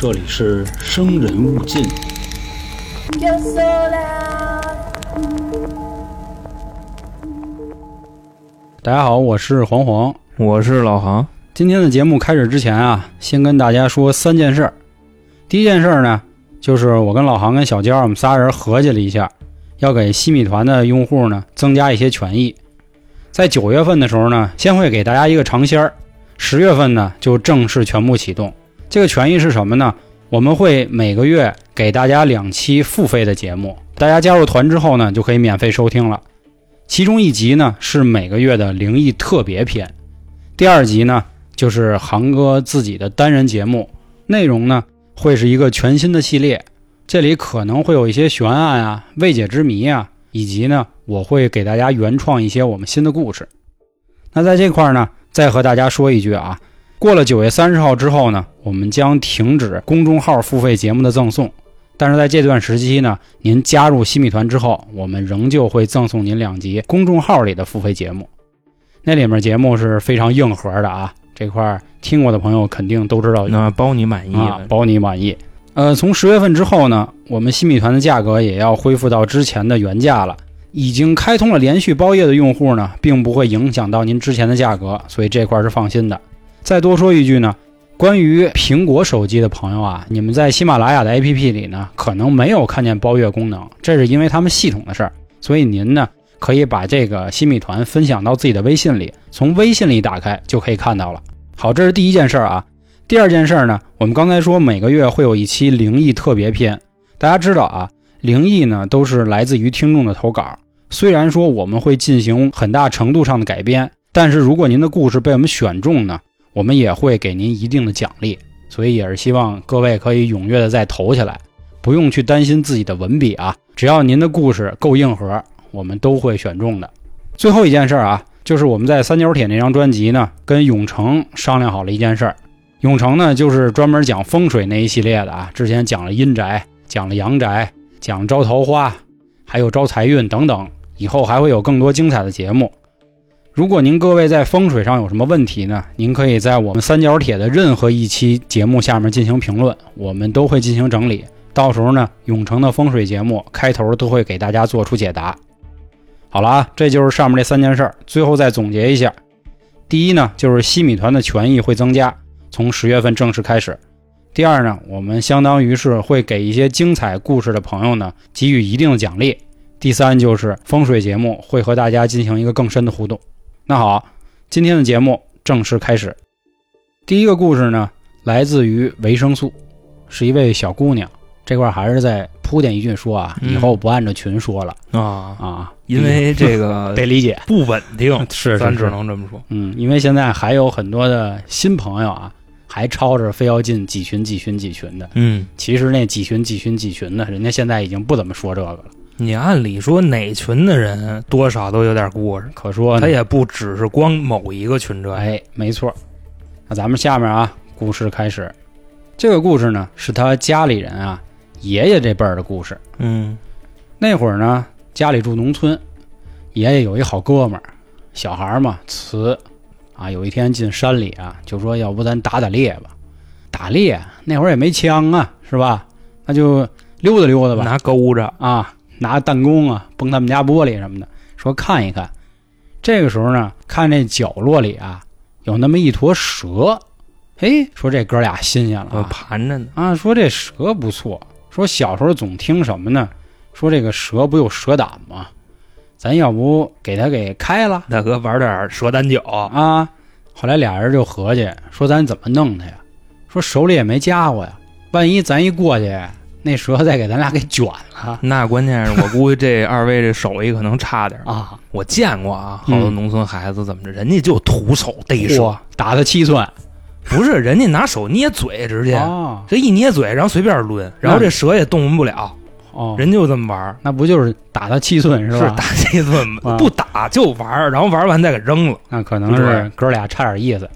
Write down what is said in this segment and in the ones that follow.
这里是生人勿近。大家好，我是黄黄。我是老航，今天的节目开始之前啊，先跟大家说三件事儿。第一件事儿呢，就是我跟老航跟小娇我们仨人合计了一下，要给西米团的用户呢增加一些权益。在九月份的时候呢，先会给大家一个尝鲜儿，十月份呢就正式全部启动。这个权益是什么呢？我们会每个月给大家两期付费的节目，大家加入团之后呢，就可以免费收听了。其中一集呢是每个月的灵异特别篇，第二集呢就是航哥自己的单人节目，内容呢会是一个全新的系列，这里可能会有一些悬案啊、未解之谜啊，以及呢我会给大家原创一些我们新的故事。那在这块儿呢，再和大家说一句啊，过了九月三十号之后呢，我们将停止公众号付费节目的赠送。但是在这段时期呢，您加入新米团之后，我们仍旧会赠送您两集公众号里的付费节目。那里面节目是非常硬核的啊，这块儿听过的朋友肯定都知道那包你满意啊，包你满意。呃，从十月份之后呢，我们新米团的价格也要恢复到之前的原价了。已经开通了连续包月的用户呢，并不会影响到您之前的价格，所以这块是放心的。再多说一句呢，关于苹果手机的朋友啊，你们在喜马拉雅的 APP 里呢，可能没有看见包月功能，这是因为他们系统的事儿。所以您呢，可以把这个新米团分享到自己的微信里，从微信里打开就可以看到了。好，这是第一件事儿啊。第二件事儿呢，我们刚才说每个月会有一期灵异特别篇，大家知道啊，灵异呢都是来自于听众的投稿。虽然说我们会进行很大程度上的改编，但是如果您的故事被我们选中呢，我们也会给您一定的奖励。所以也是希望各位可以踊跃的再投起来，不用去担心自己的文笔啊，只要您的故事够硬核，我们都会选中的。最后一件事儿啊，就是我们在三角铁那张专辑呢，跟永成商量好了一件事儿。永成呢，就是专门讲风水那一系列的啊，之前讲了阴宅，讲了阳宅，讲招桃花，还有招财运等等，以后还会有更多精彩的节目。如果您各位在风水上有什么问题呢？您可以在我们三角铁的任何一期节目下面进行评论，我们都会进行整理。到时候呢，永成的风水节目开头都会给大家做出解答。好了啊，这就是上面这三件事儿。最后再总结一下：第一呢，就是西米团的权益会增加，从十月份正式开始；第二呢，我们相当于是会给一些精彩故事的朋友呢给予一定的奖励；第三就是风水节目会和大家进行一个更深的互动。那好，今天的节目正式开始。第一个故事呢，来自于维生素，是一位小姑娘。这块儿还是在铺垫一句说啊，嗯以后不按照群说了、啊，啊，因为这个 得理解，不稳定，是咱只能这么说。嗯，因为现在还有很多的新朋友啊，还吵着非要进几群几群几群的。嗯，其实那几群几群几群的，人家现在已经不怎么说这个了。你按理说哪群的人多少都有点故事，可说他也不只是光某一个群这样。哎，没错。那咱们下面啊，故事开始。这个故事呢，是他家里人啊，爷爷这辈儿的故事。嗯那会儿呢，家里住农村，爷爷有一好哥们儿，小孩儿嘛，慈啊。有一天进山里啊，就说要不咱打打猎吧。打猎那会儿也没枪啊，是吧？那就溜达溜达吧。拿钩着，啊，拿弹弓啊，崩他们家玻璃什么的，说看一看。这个时候呢，看这角落里啊，有那么一坨蛇，嘿，说这哥俩新鲜了啊，盘着呢。啊，说这蛇不错。说小时候总听什么呢？说这个蛇不有蛇胆吗？咱要不给它给开了大哥玩点蛇胆酒，啊？后来俩人就合计说，咱怎么弄它呀？说手里也没家伙呀，万一咱一过去，那蛇再给咱俩给卷了那关键是我估计这二位这手艺可能差点。啊！我见过啊，嗯好多农村孩子怎么着，人家就徒手逮蛇，，打他七寸不是人家拿手捏嘴，直接啊！这一捏嘴，然后随便抡，然后这蛇也动不了，哦，人就这么玩。那不就是打他七寸是吧？打这顿啊不打就玩，然后玩完再给扔了。那可能是哥俩差点意思。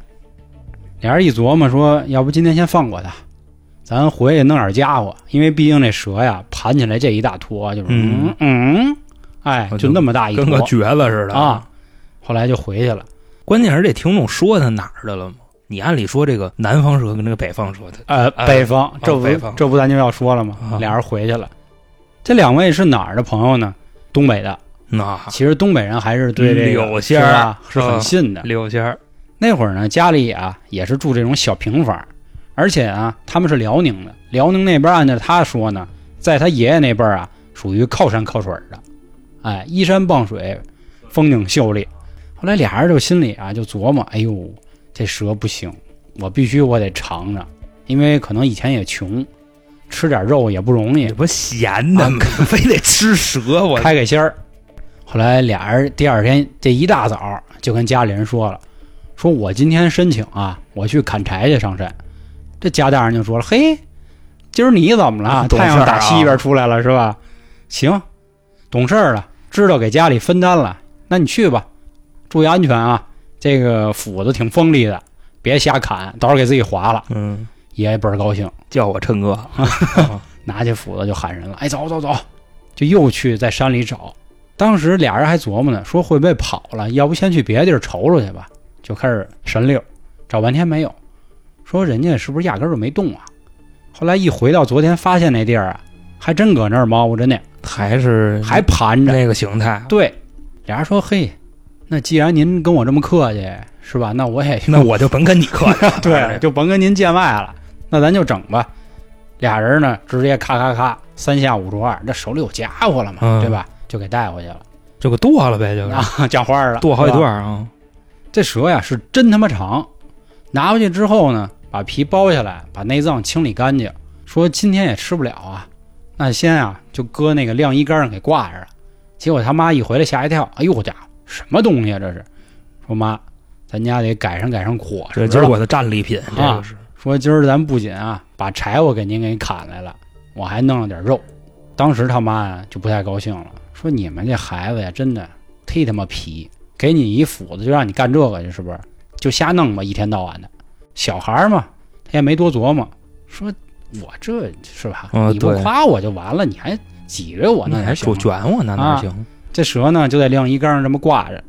俩人一琢磨说，要不今天先放过他，咱回去弄点家伙，因为毕竟这蛇呀盘起来这一大坨，就是嗯嗯嗯，哎，就那么大一坨跟个橛子似的啊。。后来就回去了，关键是这听众说他哪儿的了吗？你按理说这个南方蛇跟这个北方蛇，的呃，呃北方，这不这不咱就要说了吗？啊俩人回去了。这两位是哪儿的朋友呢？东北的。那其实东北人还是对这个柳仙儿是很啊信的。柳仙儿，那会儿呢，家里啊也是住这种小平房，而且啊他们是辽宁的，辽宁那边按照他说呢，在他爷爷那辈儿啊，属于靠山靠水的，哎，依山傍水，风景秀丽。后来俩人就心里啊就琢磨，哎呦，这蛇不行，我必须我得尝尝，因为可能以前也穷，吃点肉也不容易这，不闲的啊吗？非得吃蛇，我 开开心儿。后来俩人第二天这一大早就跟家里人说了，说我今天申请啊，我去砍柴去上山。这家大人就说了，嘿，今儿你怎么了？太阳打西边出来了是吧？行，懂事儿了，知道给家里分担了，那你去吧，注意安全啊。这个斧子挺锋利的，别瞎砍，到时候给自己划了。嗯，爷爷倍儿高兴，叫我琛哥，拿起斧子就喊人了，哎，走走走，就又去在山里找。当时俩人还琢磨呢，说会不会跑了，要不先去别的地儿瞅瞅去吧？就开始神溜，找半天没有，说人家是不是压根儿就没动啊？后来一回到昨天发现那地儿啊，还真搁那儿猫着呢，还是还盘着。那个形态。对，俩人说，嘿，那既然您跟我这么客气，是吧？那我也 那我就甭跟你客气了 对，就甭跟您见外了，那咱就整吧。俩人呢，直接咔咔咔，三下五除二，这手里有家伙了嘛，嗯对吧？就给带回去了就给剁了呗，就是啊，讲话了，剁好几段啊。这蛇呀是真他妈长，拿回去之后呢，把皮剥下来，把内脏清理干净，说今天也吃不了啊，那先啊就搁那个晾衣杆上给挂着了。结果他妈一回来吓一跳，哎呦我家伙，什么东西啊这是？说妈，咱家得改善改善伙食。这今儿我的战利品，这啊说今儿咱不仅啊把柴火给您给砍来了，我还弄了点肉。当时他妈呀就不太高兴了，说你们这孩子呀真的忒他妈皮，给你一斧子就让你干这个去，是不是？就瞎弄吧，一天到晚的。小孩儿嘛，他也没多琢磨，说我这是吧？嗯你不夸我就完了，你还挤着我，那你还哪行就啊？卷我，那哪行？这蛇呢就在晾衣杆上这么挂着。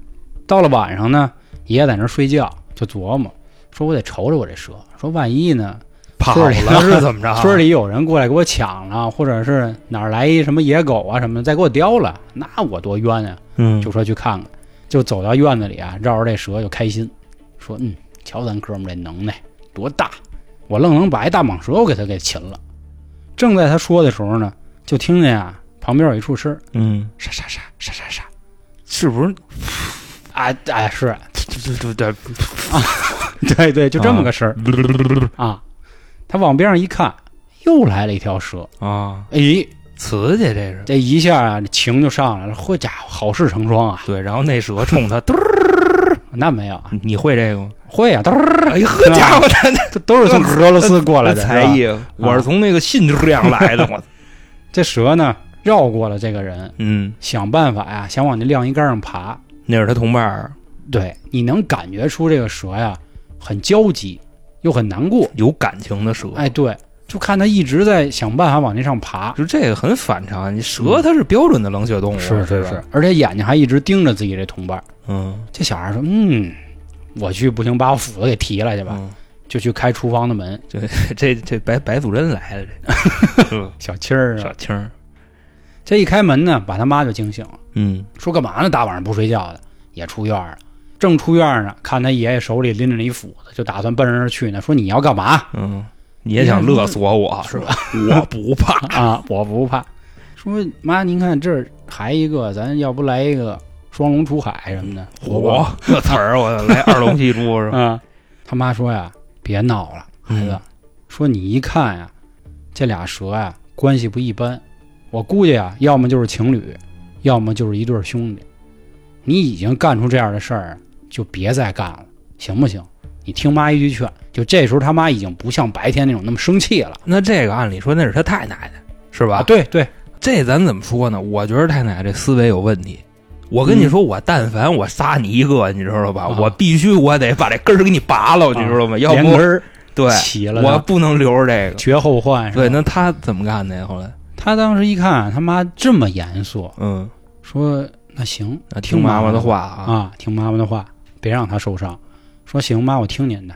到了晚上呢，爷爷在那儿睡觉，就琢磨，说我得瞅瞅我这蛇，说万一呢跑村里 了是怎么着？村里有人过来给我抢了，或者是哪儿来一什么野狗啊什么的，再给我叼了，那我多冤啊！嗯，就说去看看，就走到院子里啊，绕着这蛇就开心，说嗯，瞧咱哥们儿这能耐多大，我愣能把一大蟒蛇我给他给擒了。正在他说的时候呢，就听见啊旁边有一处声儿，嗯，沙沙沙沙沙沙，是不是？啊啊是，对对 对，对对，就这么个声儿啊。他往边上一看，又来了一条蛇，啊，哎，瓷器这是。这一下啊，这情就上来了。嚯家伙，好事成双啊！对，然后那蛇冲他，嘟儿那没有啊，你会这个吗？会啊，都是哎呀，呵家伙，他这都是从俄罗斯过来的才。艺，我是从那个信这样来的，我。这蛇呢，绕过了这个人，嗯，想办法呀，想往那晾衣杆上爬。那是他同伴儿，对，你能感觉出这个蛇呀，很焦急，又很难过。有感情的蛇。哎，对，就看它一直在想办法往那上爬。就这个很反常，你蛇它是标准的冷血动物，是是是，，而且眼睛还一直盯着自己这同伴。嗯。这小孩说：“嗯，我去不行，把我斧子给提来去吧。嗯，就去开厨房的门，这这这白白祖珍来了，这。是 小青儿啊。小，青儿，这一开门呢，把他妈就惊醒了，嗯。说干嘛呢？大晚上不睡觉的，也出院了。正出院呢，看他爷爷手里拎着一斧子，就打算奔着那去呢。说你要干嘛？嗯，你也想勒索我是吧？我不怕，啊？我不怕。说妈，您看这儿还一个，咱要不来一个双龙出海什么的？嚯这词儿我来二龙戏珠是吧？啊！他妈说呀，别闹了，孩子。嗯说你一看呀，这俩蛇呀关系不一般，我估计啊，要么就是情侣，要么就是一对兄弟。你已经干出这样的事儿，就别再干了，行不行？你听妈一句劝。就这时候他妈已经不像白天那种那么生气了那这个按理说那是他太奶奶是吧？啊！对对，这咱怎么说呢？我觉得太奶奶这思维有问题。我跟你说，我但凡我杀你一个，你知道吧？啊我必须我得把这根儿给你拔了，你知道吗？要不连根儿对，起了，我不能留着这个。绝后患。是吧对，那他怎么干的呀？后来，他当时一看他妈这么严肃，嗯，说那行，那听妈妈的话啊，啊，听妈妈的话，别让他受伤。说行妈，我听您的。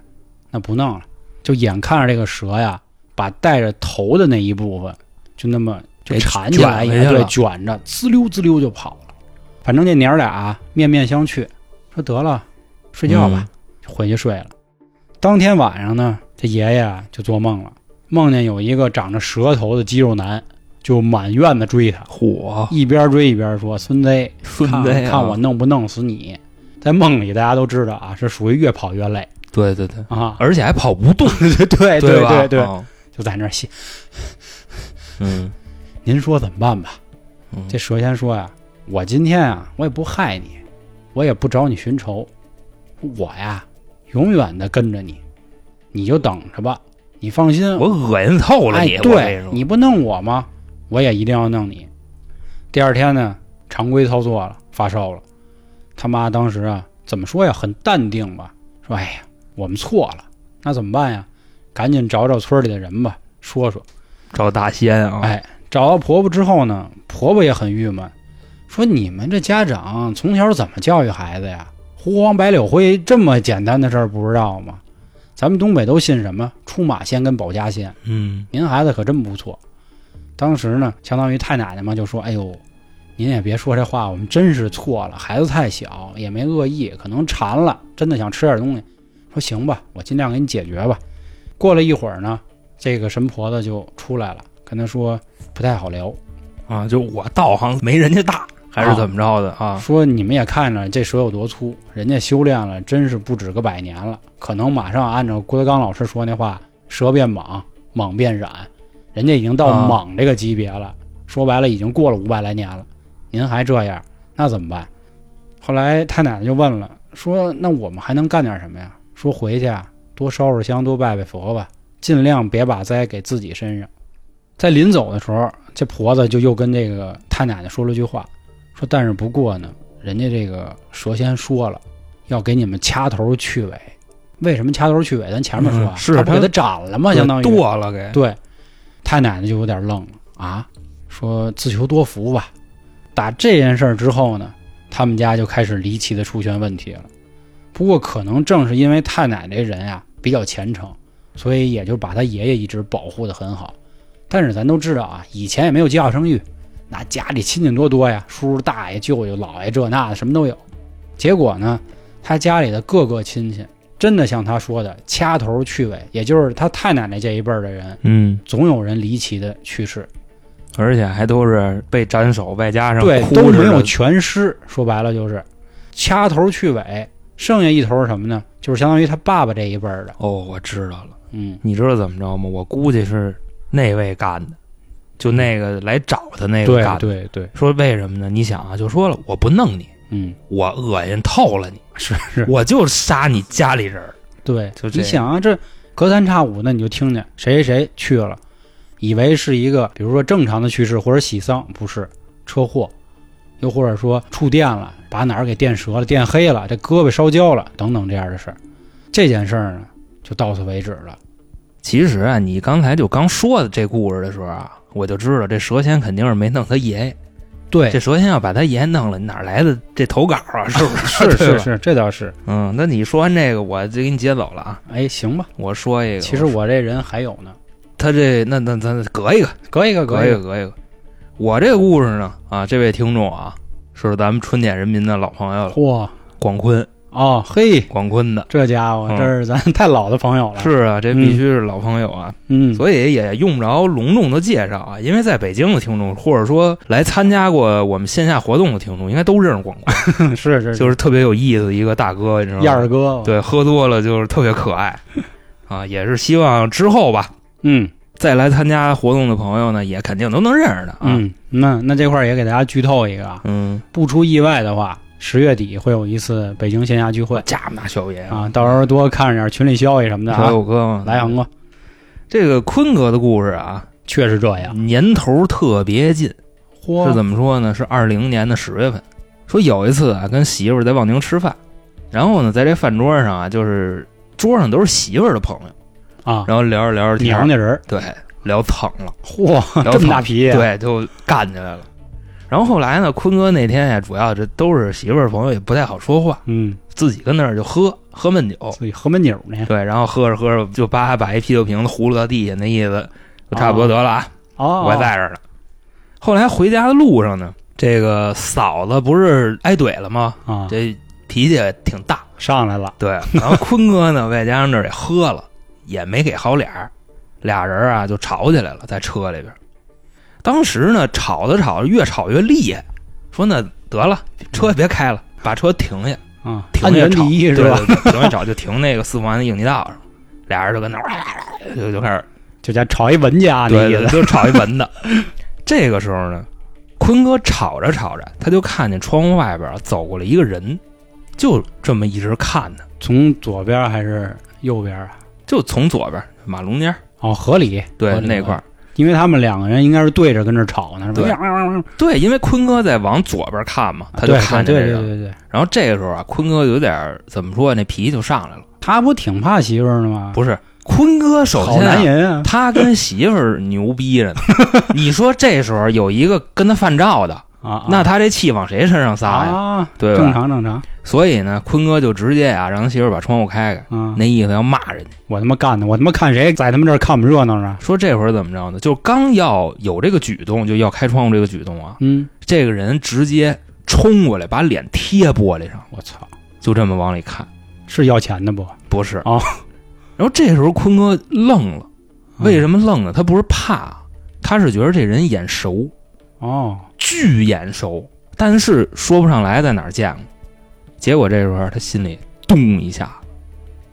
那不弄了，就眼看着这个蛇呀，把带着头的那一部分就那么就缠起来，对，卷回去了卷着，滋溜滋溜就跑了。反正这娘儿俩面面相觑，说得了，睡觉吧，就回去睡了。当天晚上呢，这爷爷啊就做梦了，梦见有一个长着蛇头的肌肉男，就满院子追他，火，一边追一边说：“孙子，看我弄不弄死你！”在梦里，大家都知道啊，是属于越跑越累对对对，啊，而且还跑不动，对对对吧？对对，啊就在那儿写。嗯，您说怎么办吧？嗯这蛇仙说呀：“我今天啊，我也不害你，我也不找你寻仇，我呀，永远的跟着你，你就等着吧。你放心，我恶心透了哎你，，对你不弄我吗？我也一定要弄你。第二天呢，常规操作了，发烧了。他妈当时啊，怎么说呀？很淡定吧，说：“哎呀，我们错了，那怎么办呀？赶紧找找村里的人吧，说说。找大仙啊，哎，找到婆婆之后呢，婆婆也很郁闷，说：“你们这家长从小怎么教育孩子呀？胡黄白柳灰这么简单的事儿不知道吗？咱们东北都信什么出马仙跟保家仙。”嗯，您孩子可真不错。当时呢，相当于太奶奶嘛，就说：“哎呦，您也别说这话，我们真是错了。孩子太小，也没恶意，可能馋了，真的想吃点东西。”说行吧，我尽量给你解决吧。过了一会儿呢，这个神婆子就出来了，跟他说不太好聊，啊，就我道行没人家大，还是怎么着的啊？说你们也看着这蛇有多粗，人家修炼了，真是不止个百年了，可能马上按照郭德纲老师说那话，蛇变蟒，蟒变染，人家已经到啊蟒这个级别了。说白了，已经过了五百来年了，您还这样，那怎么办？后来太奶奶就问了，说那我们还能干点什么呀？说回去啊，多烧烧香，多拜拜佛吧，尽量别把灾给自己身上。在临走的时候，这婆子就又跟这个太奶奶说了句话，说但是不过呢，人家这个蛇仙说了，要给你们掐头去尾。为什么掐头去尾？咱前面说啊，嗯是他他不给他斩了吗？相当于剁了给，对，太奶奶就有点愣了啊，说自求多福吧。打这件事儿之后呢，他们家就开始离奇的出现问题了。不过可能正是因为太奶奶这人啊比较虔诚，所以也就把他爷爷一直保护的很好。但是咱都知道啊，以前也没有计划生育，那家里亲戚多多呀，叔叔大爷、舅舅、姥爷这那的什么都有。结果呢，他家里的各个亲戚真的像他说的掐头去尾，也就是他太奶奶这一辈儿的人，嗯，总有人离奇的去世，而且还都是被斩首，外加上对，哭都没有全尸。说白了就是掐头去尾，剩下一头是什么呢？就是相当于他爸爸这一辈儿的。哦，我知道了，嗯，你知道怎么着吗？我估计是那位干的，就那个来找他那个干的。对对，说为什么呢？你想啊，就说了，我不弄你，嗯，我恶心透了你，是是，我就杀你家里人。对，就你想啊，这隔三差五的你就听见谁谁谁去了，以为是一个比如说正常的去世或者喜丧，不是车祸，又或者说触电了，把哪儿给电折了、电黑了，这胳膊烧焦了等等这样的事儿。这件事儿呢，就到此为止了。其实啊，你刚才就刚说的这故事的时候啊，我就知道这蛇仙肯定是没弄他爷爷。对这蛇仙要把他爷爷弄了，哪来的这投稿啊？是不是？是。是是，这倒是。嗯，那你说完这个，我就给你接走了啊。哎，行吧。我说一个，其实我这人还有呢，他这那那咱隔一个，隔一个隔一个，隔一个。我这个故事呢，啊，这位听众啊，是咱们春点人民的老朋友了，嚯。广坤，哦嘿，广坤的。这家伙，嗯。这是咱太老的朋友了。是啊，这必须是老朋友啊，嗯，所以也用不着隆重的介绍啊，因为在北京的听众，或者说来参加过我们线下活动的听众，应该都认识广坤，是是就是特别有意思的一个大哥，你知道吗？燕儿哥，，对，喝多了就是特别可爱。啊，也是希望之后吧，嗯。再来参加活动的朋友呢，也肯定都能认识的啊。嗯，那那这块儿也给大家剧透一个啊，嗯，不出意外的话，十月底会有一次北京线下聚会。家那小爷啊，到时候多看着点群里消息什么的小啊。友哥嘛，来，航哥，这个坤哥的故事啊，确实这样。年头特别近，嚯，是怎么说呢？是二零年的十月份，说有一次啊，跟媳妇儿在望京吃饭，然后呢，在这饭桌上啊，就是桌上都是媳妇儿的朋友，啊？然后聊着聊着娘家人儿，对，聊蹭了，嚯，聊这么大蹭脾气，，啊对，就干起来了。然后后来呢，坤哥那天呀，主要这都是媳妇儿朋友，也不太好说话，嗯自己跟那儿就喝，喝闷酒，自己喝闷酒呢。对，然后喝着喝着就把把一啤酒瓶子葫芦到地下，那意思就差不多得了啊，哦，我在这儿呢。后来回家的路上呢，这个嫂子不是挨怼了吗？啊，这脾气也挺大，上来了。对。然后坤哥呢，外加上这儿也喝了，也没给好脸儿，俩人啊就吵起来了，在车里边。当时呢，吵着吵着越吵越厉害，说那得了，车别开了，把车停下，嗯，安停下吵全第一是吧？对对对停下吵就停那个四环的应急道上，俩人就跟那儿就就开始就家吵一文家那对对，意思。就吵一文的。这个时候呢，坤哥吵着吵着，他就看见窗户外边走过来一个人，就这么一直看他，从左边还是右边啊？就从左边马龙间儿哦，河里对那块儿，因为他们两个人应该是对着跟这吵呢，是吧？对对，因为坤哥在往左边看嘛，他就看见这个。对对对对，然后这个时候啊，坤哥有点儿怎么说，那脾气就上来了。他不挺怕媳妇儿的吗？不是，坤哥首先、啊、男人啊！他跟媳妇儿牛逼着呢。你说这时候有一个跟他犯照的，啊，那他这气往谁身上撒呀？啊，对吧正常正常所以呢，坤哥就直接啊让他媳妇把窗户开开，啊！那意思要骂人家。我他妈干的，我他妈看谁在他们这儿看我们热闹呢？说这会儿怎么着呢？就刚要有这个举动，就要开窗户这个举动啊，嗯，这个人直接冲过来，把脸贴玻璃上，我操，就这么往里看。是要钱的不？不是哦。然后这时候坤哥愣了，为什么愣呢？他不是怕，他是觉得这人眼熟，哦，巨眼熟，但是说不上来在哪儿见过。结果这时候他心里咚一下，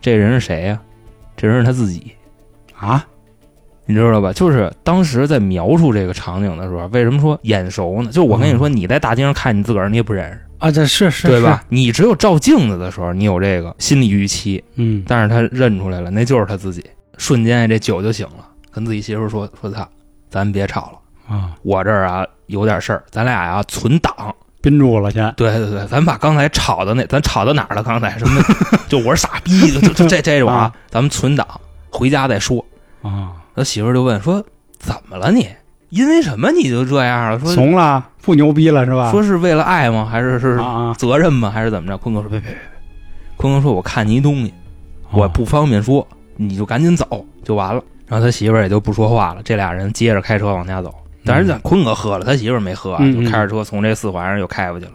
这人是谁呀、这人是他自己，啊，你知道吧？就是当时在描述这个场景的时候，为什么说眼熟呢？就我跟你说，你在大街上看你自个儿，你也不认识，啊，这是是对吧？？你只有照镜子的时候，你有这个心理预期，嗯，但是他认出来了，那就是他自己。瞬间这酒就醒了，跟自己媳妇说：“说他，咱别吵了，啊，我这儿啊有点事儿，咱俩呀、存档。宾住了先，对对对，咱把刚才吵的那，咱吵到哪儿了？刚才什么？就我是傻逼，就就就这这种啊啊，咱们存档，回家再说。啊，他媳妇儿就问说：怎么了你？因为什么你就这样了？说怂了，不牛逼了是吧？说是为了爱吗？还是是责任吗？还是怎么着？坤哥说：别别别别，坤哥说我看你一东西，我哦不方便说，你就赶紧走就完了。然后他媳妇儿也就不说话了，这俩人接着开车往家走。但是咱坤哥喝了，他媳妇儿没喝就开着车从这四环上又开过去了。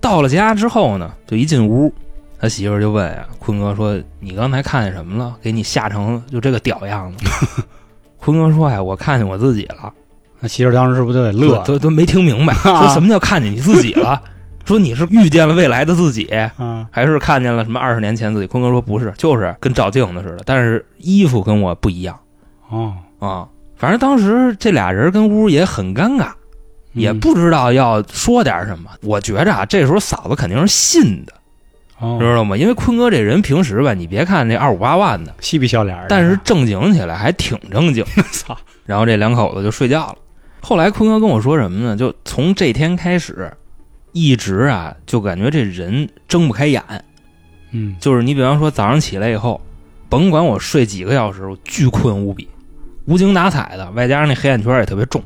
到了家之后呢，就一进屋，他媳妇儿就问啊，坤哥说：“你刚才看见什么了？给你吓成就这个屌样子。”坤哥说：“哎，我看见我自己了。”那媳妇儿当时是不是就得乐都都没听明白，说什么叫看见你自己了？说你是遇见了未来的自己，啊？还是看见了什么二十年前自己？坤哥说不是，就是跟照镜子似的，但是衣服跟我不一样哦，啊。反正当时这俩人跟屋也很尴尬，也嗯不知道要说点什么。我觉着啊，这时候嫂子肯定是信的，哦，知道吗？因为坤哥这人平时吧，你别看这二五八万的，嬉皮笑脸的，但是正经起来还挺正经。操，然后这两口子就睡觉了。后来坤哥跟我说什么呢？就从这天开始，一直啊就感觉这人睁不开眼。嗯，就是你比方说早上起来以后，甭管我睡几个小时，我巨困无比，无精打采的，外加上那黑眼圈也特别重。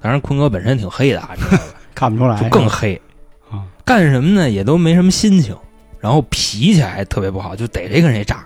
当然坤哥本身挺黑的啊，你知道吧？看不出来，就更黑。啊，干什么呢也都没什么心情，然后脾气还特别不好，就逮谁跟谁炸，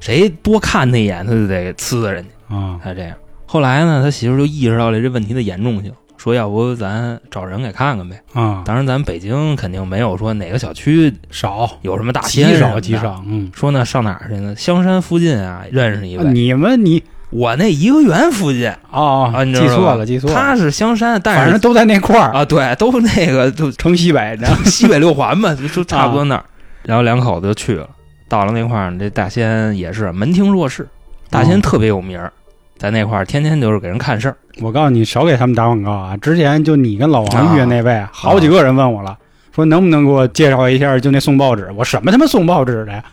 谁多看他一眼他就得呲人家。啊，他这样。后来呢，他媳妇就意识到了这问题的严重性，说要不咱找人给看看呗。啊，当然，咱北京肯定没有说哪个小区少有什么大极仙极少极。少，嗯，说呢，上哪儿去呢？香山附近啊，认识一位。你们你我那颐和园附近哦啊，你知道吧记错了，记错了，他是香山，但是反正都在那块儿，啊，对，都那个就城西北，西北六环嘛，就就差不啊多那儿。然后两口子就去了，到了那块儿，这大仙也是门庭若市，大仙哦特别有名儿，在那块儿天天就是给人看事儿。我告诉你，少给他们打广告啊！之前就你跟老王遇见那位，好几个人问我了，说能不能给我介绍一下，就那送报纸。我什么他妈送报纸的呀？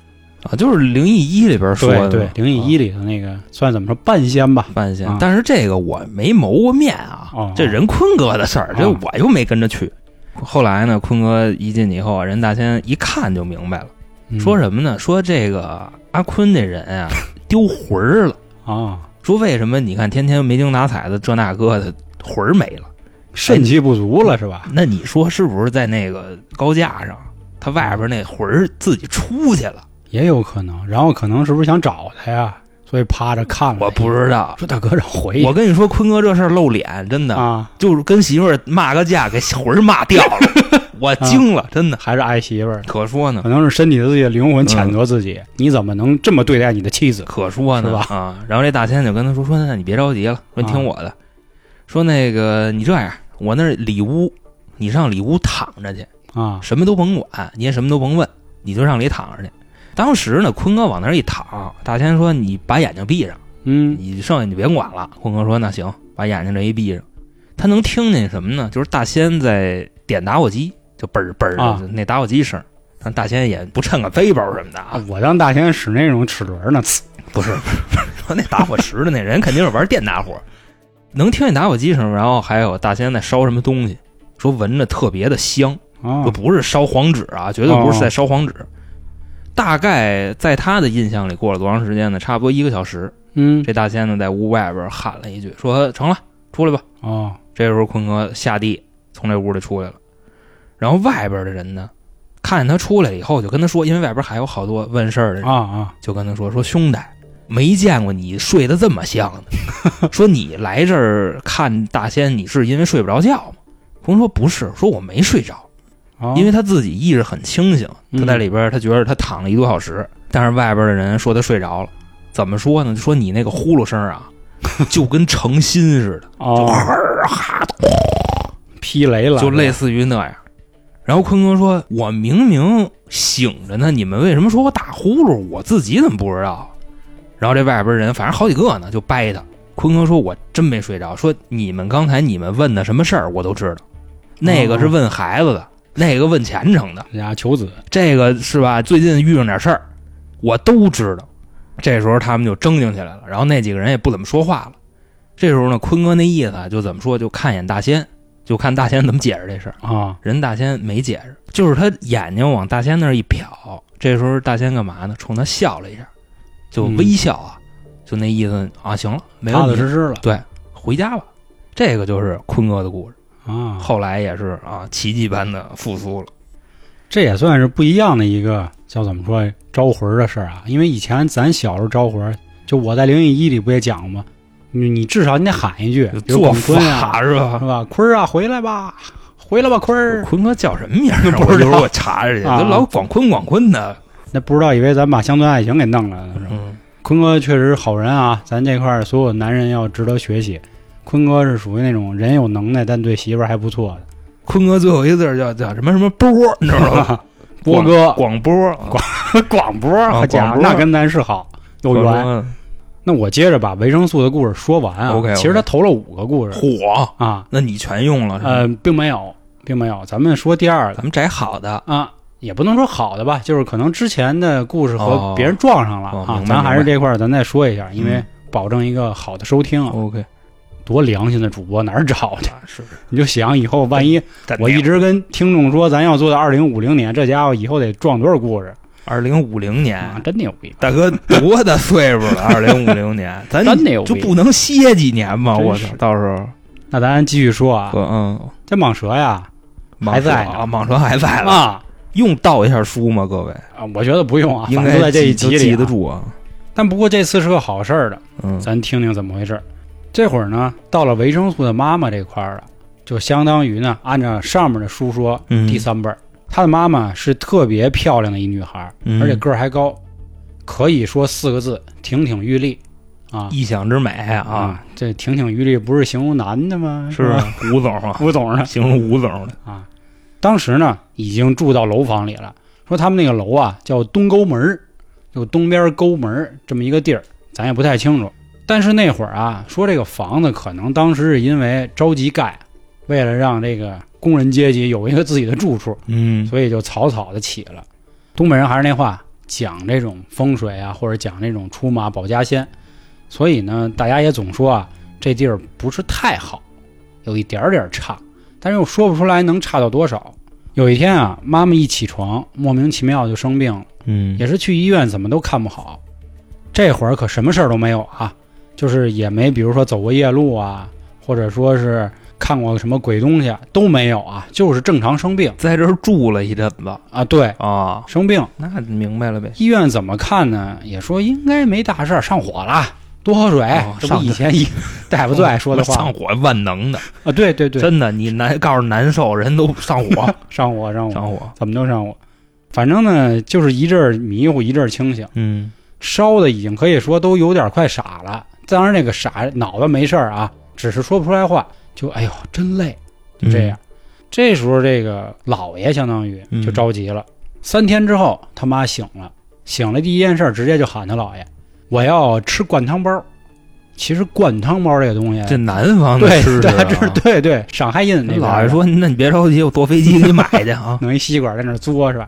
啊，就是灵异一里边说的对对，灵异一里头那个算怎么说半仙吧？半仙啊，但是这个我没谋过面啊，哦这人坤哥的事儿，这哦我又没跟着去。后来呢，坤哥一进去以后啊，人大仙一看就明白了，嗯说什么呢？说这个阿坤这人啊丢魂儿了。啊，说为什么你看天天没精打采的这那个的魂儿没了？肾气不足了是吧？那你说是不是在那个高架上，他外边那魂儿自己出去了？也有可能。然后可能是不是想找他呀？所以趴着看了。我不知道。说大哥让回我跟你说，坤哥这事儿露脸，真的啊，就是跟媳妇儿骂个架，给魂儿骂掉了，我惊了，真的。还是爱媳妇儿，可说呢可，能是身体的自己的灵魂谴责自己，你怎么能这么对待你的妻子？可说呢是吧啊！然后这大仙就跟他说说，那你别着急了，说你听我的，说那个你这样，我那里屋，你上里屋躺着去，啊什么都甭管，你也什么都甭问，你就上里躺着去。当时呢，坤哥往那儿一躺，大仙说：“你把眼睛闭上，嗯你剩下你别管了。”坤哥说：“那行，把眼睛这一闭上。”他能听见什么呢？就是大仙在点打火机，就嘣儿嘣儿那打火机声。但大仙也不趁个背包什么的啊，我当大仙使那种齿轮呢，呲不是，说那打火石的那人肯定是玩电打火，能听见打火机声，然后还有大仙在烧什么东西，说闻着特别的香，不是烧黄纸啊，绝对不是在烧黄纸。大概在他的印象里过了多长时间呢？差不多一个小时。嗯这大仙呢在屋外边喊了一句，说成了，出来吧。哦这时候坤哥下地从这屋里出来了，然后外边的人呢，看见他出来了以后，就跟他说，因为外边还有好多问事儿的人啊，啊就跟他说说兄弟，没见过你睡得这么香的，说你来这儿看大仙，你是因为睡不着觉吗？坤哥说不是，说我没睡着，啊，因为他自己意识很清醒，嗯他在里边他觉得他躺了一个多小时，但是外边的人说他睡着了，怎么说呢？就说你那个呼噜声啊，就跟成心似的，就哦劈雷了，就类似于那样。然后坤哥说：“我明明醒着呢，你们为什么说我打呼噜？我自己怎么不知道？”然后这外边人反正好几个呢，就掰他。坤哥说：“我真没睡着。说你们刚才你们问的什么事儿，我都知道。那个是问孩子的，那个问前程的，人家求子这个是吧？最近遇上点事儿，我都知道。”这时候他们就争竞起来了，然后那几个人也不怎么说话了。这时候呢，坤哥那意思啊就怎么说，就看一眼大仙，就看大仙怎么解释这事儿。啊人大仙没解释，就是他眼睛往大仙那儿一瞟，这时候大仙干嘛呢？冲他笑了一下，就微笑啊，就那意思啊，行了，没踏踏实实了对，回家吧。这个就是坤哥的故事，啊，后来也是啊，奇迹般的复苏了。这也算是不一样的一个叫怎么说招魂的事儿啊。因为以前咱小时候招魂，就我在灵异一里不也讲吗？你你至少你得喊一句，比如做广坤啊，是吧是？吧？坤儿啊，回来吧，回来吧，坤儿。坤哥叫什么名儿？不知道我查查去，啊老广坤广坤的。那不知道以为咱把乡村爱情给弄了呢是吧？嗯，坤哥确实好人啊，咱这块儿所有男人要值得学习。坤哥是属于那种人有能耐，但对媳妇儿还不错的。坤哥最后一个字叫叫什么什么波，你知道吗？波哥。广播，广播，啊好家伙，那跟咱是好有缘。那我接着把维生素的故事说完啊。OK，OK 其实他投了五个故事火，啊，那你全用了是吧？呃，并没有，并没有。咱们说第二个咱们摘好的，啊，也不能说好的吧，就是可能之前的故事和哦别人撞上了啊。咱还是这块儿咱再说一下，因为嗯保证一个好的收听啊。OK，多良心的主播哪儿找去？是你就想以后万一我一直跟听众说，咱要做到二零五零年，这家伙以后得撞多少故事二零五零年，啊！真牛逼！大哥多大岁数了？二零五零年，咱真牛逼就不能歇几年吗？我操，到时候那咱继续说啊，嗯，这蟒蛇呀还在啊，蟒蛇还在了，啊用倒一下书吗？各位，啊，我觉得不用啊，应该在这一集里、记得啊。住啊。但不过这次是个好事儿的，嗯，咱听听怎么回事儿。这会儿呢，到了维生素的妈妈这块儿了，就相当于呢，按照上面的书说，嗯第三辈儿，她的妈妈是特别漂亮的一女孩而且个儿还高，可以说四个字：亭亭玉立啊异想之美啊，啊！这亭亭玉立不是形容男的吗？是吧？吴总啊，吴总呢？形容吴总的，啊，当时呢已经住到楼房里了。说他们那个楼啊叫东沟门儿，就东边沟门儿这么一个地儿，咱也不太清楚。但是那会儿啊，说这个房子可能当时是因为着急盖，为了让这个工人阶级有一个自己的住处，嗯所以就草草的起了。东北人还是那话，讲这种风水啊，或者讲这种出马保家仙，所以呢，大家也总说啊，这地儿不是太好，有一点点儿差，但是又说不出来能差到多少。有一天啊，妈妈一起床，莫名其妙就生病了，嗯，也是去医院怎么都看不好。这会儿可什么事儿都没有啊，就是也没比如说走过夜路啊，或者说是看过什么鬼东西都没有啊，就是正常生病在这儿住了一阵子啊。对，啊，生病，那明白了呗。医院怎么看呢？也说应该没大事儿，上火了，多喝水。这不以前医 大夫最爱说的话 上火万能的，啊。对对对，真的，你难告诉难受，人都上火，上火上火，上火。怎么都上火。反正呢，就是一阵儿迷糊，一阵儿清醒，嗯烧的已经可以说都有点快傻了。当然，那个傻脑子没事儿啊，只是说不出来话，就哎呦真累，就这样。这时候，这个老爷相当于就着急了。三天之后，他妈醒了，醒了第一件事直接就喊他姥爷：“我要吃灌汤包。”其实灌汤包这个东西，这南方的对吃对食啊，这对对上海印那边老爷说：“那你别着急，我坐飞机给你买去啊。弄一吸管在那儿嘬是吧？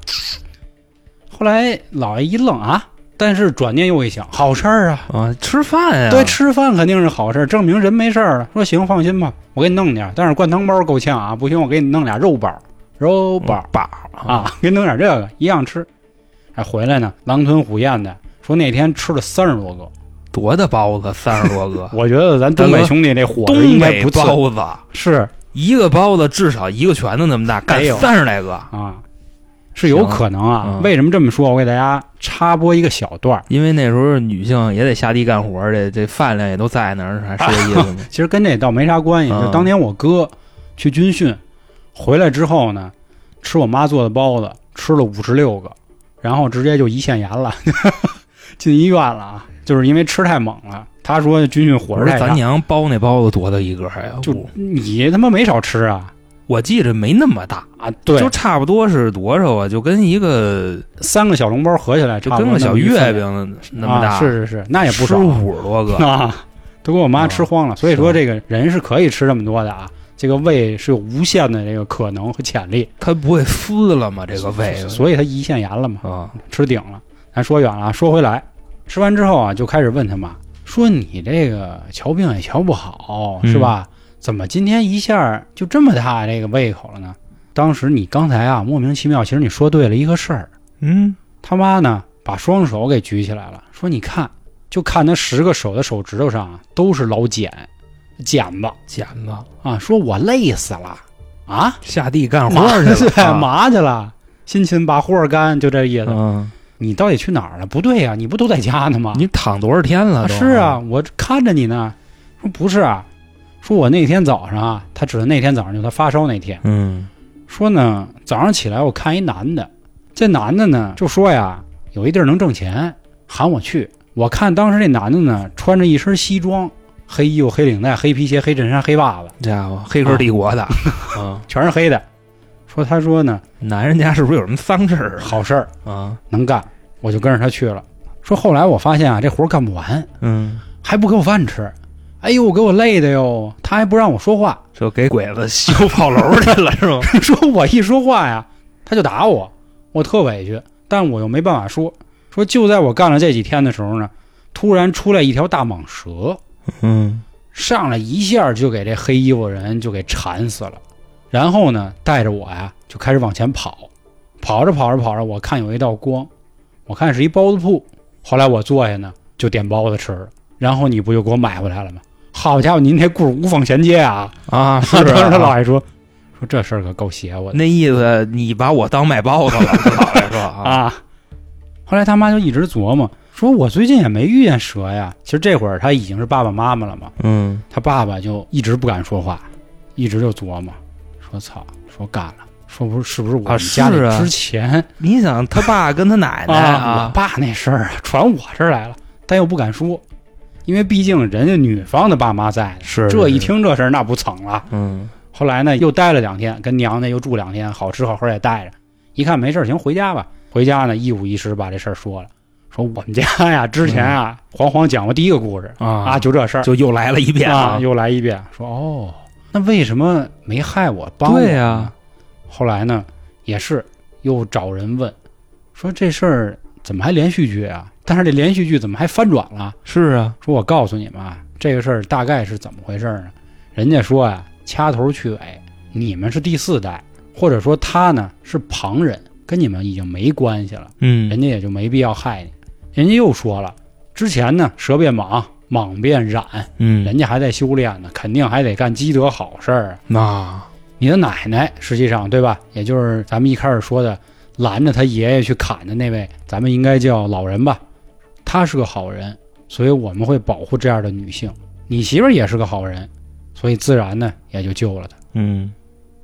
后来老爷一愣啊，但是转念又一想，好事儿啊，”啊，吃饭呀，对，吃饭肯定是好事儿，证明人没事儿了。说行，放心吧，我给你弄点儿，但是灌汤包够呛啊，不行，我给你弄俩肉包，肉包包啊，给你弄点这个，一样吃。还回来呢，狼吞虎咽的说那天吃了三十多个。多大包子，三十多个，我觉得咱东北兄弟那伙子东应该北包子，是。一个包子至少一个拳头那么大，干三十来个。啊，是有可能啊。嗯为什么这么说？我给大家插播一个小段儿。因为那时候女性也得下地干活儿，这这饭量也都在那儿，还是这意思吗？其实跟这倒没啥关系，嗯就当年我哥去军训回来之后呢，吃我妈做的包子，吃了五十六个，然后直接就胰腺炎了，进医院了啊，就是因为吃太猛了。他说军训伙食太大，娘包那包子多大一个呀？就你他妈没少吃啊我记着没那么大，啊！对就，差不多是多少啊？就跟一个三个小笼包合起来，就跟个小月饼那么大，啊，是是是，那也不少五十多个。啊，都给我妈吃慌了。所以说，这个人是可以吃这么多的啊，这个胃是有无限的这个可能和潜力。它不会撕了吗？这个胃所以他胰腺炎了嘛，啊，吃顶了。咱说远了啊，说回来，吃完之后啊，就开始问他妈说：“你这个瞧病也瞧不好，嗯是吧？怎么今天一下就这么大这个胃口了呢？”当时你刚才啊莫名其妙，其实你说对了一个事儿。嗯，他妈呢把双手给举起来了，说：“你看，就看他十个手的手指头上啊都是老茧，茧子茧子啊。说我累死了啊，下地干活去了，干，啊嘛去了？辛勤把活儿干，就这意思。嗯，你到底去哪儿了？不对呀、你不都在家呢吗？你躺多少天了？啊是啊，，我看着你呢。说不是啊，说我那天早上啊，他指的那天早上就他发烧那天。嗯说呢，早上起来我看一男的，这男的呢就说呀，有一地儿能挣钱，喊我去。我看当时这男的呢，穿着一身西装，黑衣服、黑领带、黑皮鞋、黑衬衫、黑袜子，家伙，黑客帝国的，啊，全是黑的。说他说呢，男人家是不是有什么丧事儿好事儿啊？能干，我就跟着他去了。说后来我发现啊，这活儿干不完，嗯，还不给我饭吃，哎呦，给我累的哟，他还不让我说话，就给鬼子修炮楼去了是吗？说我一说话呀，他就打我，我特委屈，但我又没办法说。说就在我干了这几天的时候呢，突然出来一条大蟒蛇，嗯上来一下就给这黑衣服人就给缠死了，然后呢，带着我呀就开始往前跑，跑着跑着跑着，我看有一道光，我看是一包子铺，后来我坐下呢就点包子吃了，然后你不就给我买回来了吗？好家伙，您这故事无缝衔接啊！啊，是当时他啊姥爷说说这事儿可够邪乎的。那意思，你把我当卖包子了，老爷说啊，啊。后来他妈就一直琢磨，说我最近也没遇见蛇呀。其实这会儿他已经是爸爸妈妈了嘛，嗯。他爸爸就一直不敢说话，一直就琢磨，说操，说干了，说不是是不是我啊们家里之前你想他爸跟他奶奶啊。我爸那事儿啊传我这儿来了，但又不敢说，因为毕竟人家女方的爸妈在，是这一，听这事儿那不蹭了。嗯。后来呢，又待了两天，跟娘家又住两天，好吃好喝也带着。一看没事儿，行，回家吧。回家呢，一五一十把这事儿说了，说我们家呀，之前啊，黄黄讲过第一个故事。啊。啊，就这事儿。就又来了一遍啊，又来一遍，说哦，那为什么没害我，帮我？对呀，后来呢，也是又找人问，说这事儿怎么还连续剧啊？但是这连续剧怎么还翻转了？是啊，说我告诉你们啊，这个事儿大概是怎么回事呢？人家说啊、掐头去尾，你们是第四代，或者说他呢是旁人，跟你们已经没关系了，嗯人家也就没必要害你。人家又说了，之前呢蛇变蟒，蟒变染，嗯人家还在修炼呢，肯定还得干积德好事儿啊。那你的奶奶，实际上对吧？也就是咱们一开始说的，拦着他爷爷去砍的那位，咱们应该叫老人吧？他是个好人，所以我们会保护这样的女性。你媳妇儿也是个好人，所以自然呢也就救了她嗯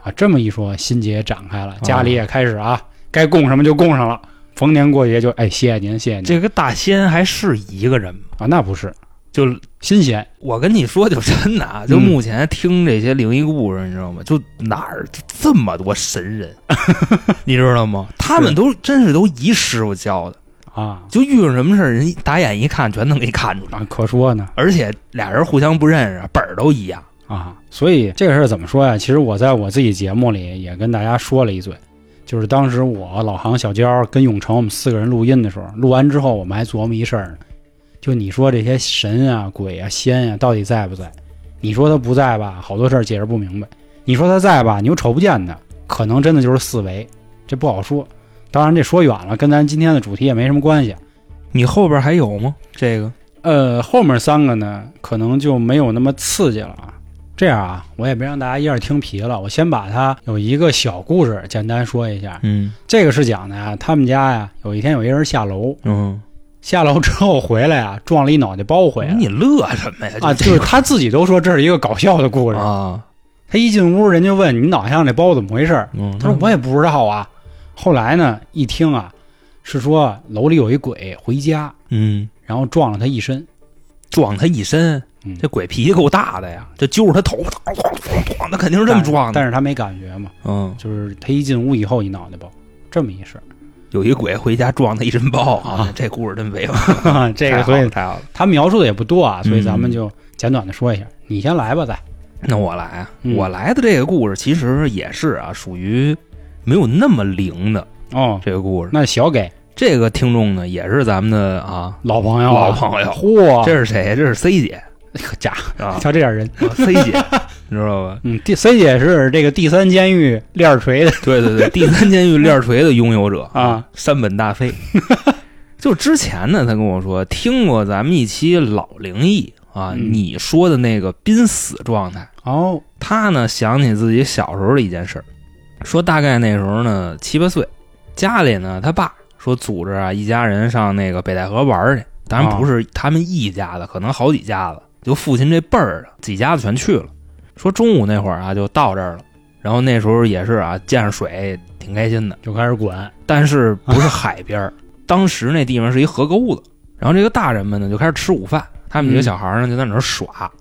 啊。这么一说，心结也展开了，家里也开始啊，该供什么就供上了。逢年过节就哎，谢谢您，谢谢您。这个大仙还是一个人吗？啊，那不是就新鲜，我跟你说，就真的啊，就嗯目前听这些灵异故事，你知道吗？就哪儿就这么多神人，你知道吗？他们都真是都一师傅教的，啊就遇上什么事儿，人打眼一看，全能给你看出来。啊，可说呢而且俩人互相不认识，本儿都一样。啊。所以这个事儿怎么说呀？其实我在我自己节目里也跟大家说了一嘴，就是当时我老航、小娇跟永成我们四个人录音的时候，录完之后我们还琢磨一事儿呢，就你说这些神啊、鬼啊、仙啊到底在不在？你说他不在吧，好多事儿解释不明白；你说他在吧，你又瞅不见他，可能真的就是四维，这不好说。当然这说远了，跟咱今天的主题也没什么关系。你后边还有吗？这个呃，后面三个呢，可能就没有那么刺激了啊。这样啊，我也别让大家一下听疲了，我先把它有一个小故事简单说一下。嗯这个是讲的呀，他们家呀，有一天有一人下楼，嗯，下楼之后回来啊，撞了一脑袋包回来你乐什么呀？啊，就是他自己都说这是一个搞笑的故事。啊，他一进屋，人家问你脑袋上这包怎么回事，嗯，他说我也不知道啊。后来呢，一听啊，是说楼里有一鬼回家，嗯然后撞了他一身。撞他一身，嗯这鬼脾气够大的呀，这揪着他头发，那肯定是这么撞的。但是他没感觉嘛。嗯，就是他一进屋以后一脑袋包，这么一事有一鬼回家撞他一身包啊这故事真委婉。儿。这个所以了太好了。他描述的也不多啊，所以咱们嗯就简短的说一下。你先来吧，再那我来啊，嗯我来的这个故事其实也是啊，属于没有那么灵的哦。这个故事。那小给这个听众呢，也是咱们的啊，老朋友啊，老朋友嚯，这是谁？这是 C 姐可家伙，啊瞧这点人。，C 姐，你知道吧？嗯，第 C 姐是这个第三监狱链儿锤的对对对，第三监狱链锤的拥有者 啊，三本大飞。就之前呢，他跟我说听过咱们一期老灵异啊，嗯你说的那个濒死状态。哦，他呢想起自己小时候的一件事儿，说大概那时候呢七八岁，家里呢他爸说组织啊一家人上那个北戴河玩去，当然不是他们一家子，可能好几家子，就父亲这辈儿的几家子全去了。说中午那会儿啊就到这儿了，然后那时候也是啊见着水挺开心的，就开始滚但是不是海边儿，当时那地方是一河沟子，然后这个大人们呢就开始吃午饭，他们几个嗯。小孩呢就在那儿耍。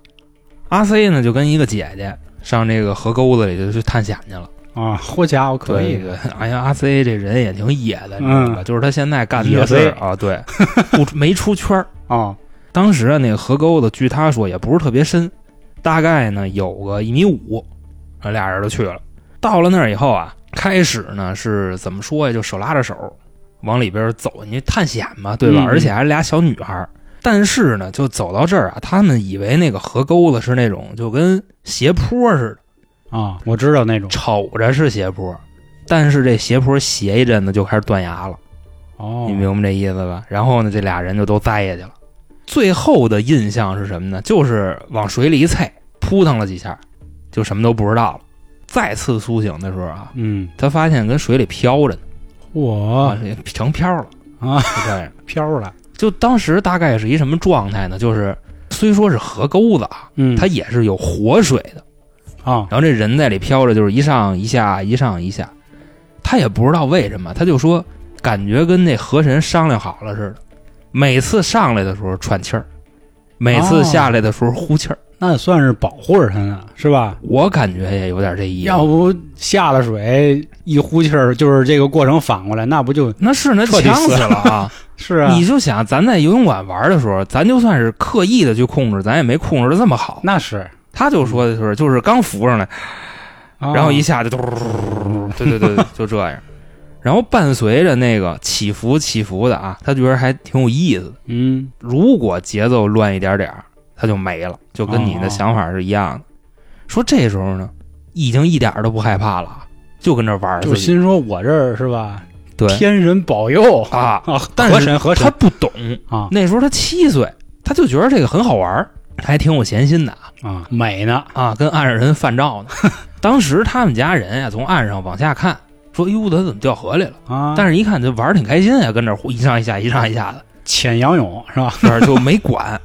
阿 C 呢就跟一个姐姐上这个河沟子里就去探险去了。啊！好家伙，可以哎呀，阿 C 这人也挺野的，你知道吧？嗯就是他现在干的这事儿啊，对，不没出圈儿。啊，当时啊，那个河沟子，据他说也不是特别深，大概呢有个一米五，啊，俩人就去了。到了那儿以后啊，开始呢是怎么说呀？就手拉着手往里边走，你探险嘛，对吧？嗯而且还是俩小女孩。但是呢，就走到这儿啊，他们以为那个河沟子是那种就跟斜坡似的，啊，我知道那种瞅着是斜坡，但是这斜坡斜一阵子就开始断崖了。哦，你明白这意思吧？然后呢，这俩人就都栽下去了。最后的印象是什么呢？就是往水里一踩，扑腾了几下，就什么都不知道了。再次苏醒的时候啊，嗯，他发现跟水里飘着呢，我啊，成飘了啊，就这样。飘了，就当时大概是一什么状态呢？就是虽说是河沟子啊，嗯，它也是有活水的，啊，然后这人在里飘着，就是一上一下，一上一下。他也不知道为什么，他就说感觉跟那河神商量好了似的，每次上来的时候喘气儿，每次下来的时候呼气儿。那也算是保护着他呢，是吧？我感觉也有点这意思。要不下了水一呼气儿，就是这个过程反过来，那不就那是那呛死死了啊！是啊？你就想咱在游泳馆玩的时候，咱就算是刻意的去控制，咱也没控制的这么好。那是，他就说的是，就是刚浮上来，啊然后一下就嘟，对对对，就这样。然后伴随着那个起伏起伏的啊，他觉得还挺有意思的。嗯，如果节奏乱一点点儿，他就没了，就跟你的想法是一样的。说这时候呢，已经一点都不害怕了，就跟这玩儿就。心说我这儿是吧？对天人保佑啊，啊！但是他不懂啊那时候他七岁，他就觉得这个很好玩儿，还挺有闲心的啊啊，美呢，啊，跟岸上人犯照呢。当时他们家人呀、从岸上往下看，说：“哟，他怎么掉河里了？”啊，但是一看就玩儿挺开心啊，跟这一上一下，一上一下的，潜仰泳是吧？这就没管。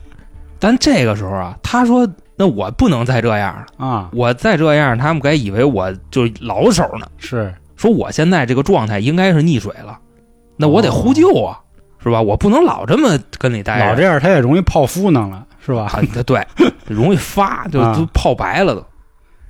但这个时候啊，他说：“那我不能再这样了，啊，我再这样，他们该以为我就老手呢。是说我现在这个状态应该是溺水了，那我得呼救啊，是吧？我不能老这么跟你待着。老这样，他也容易泡芙弄了，是吧？啊，对，容易发，就啊就泡白了都。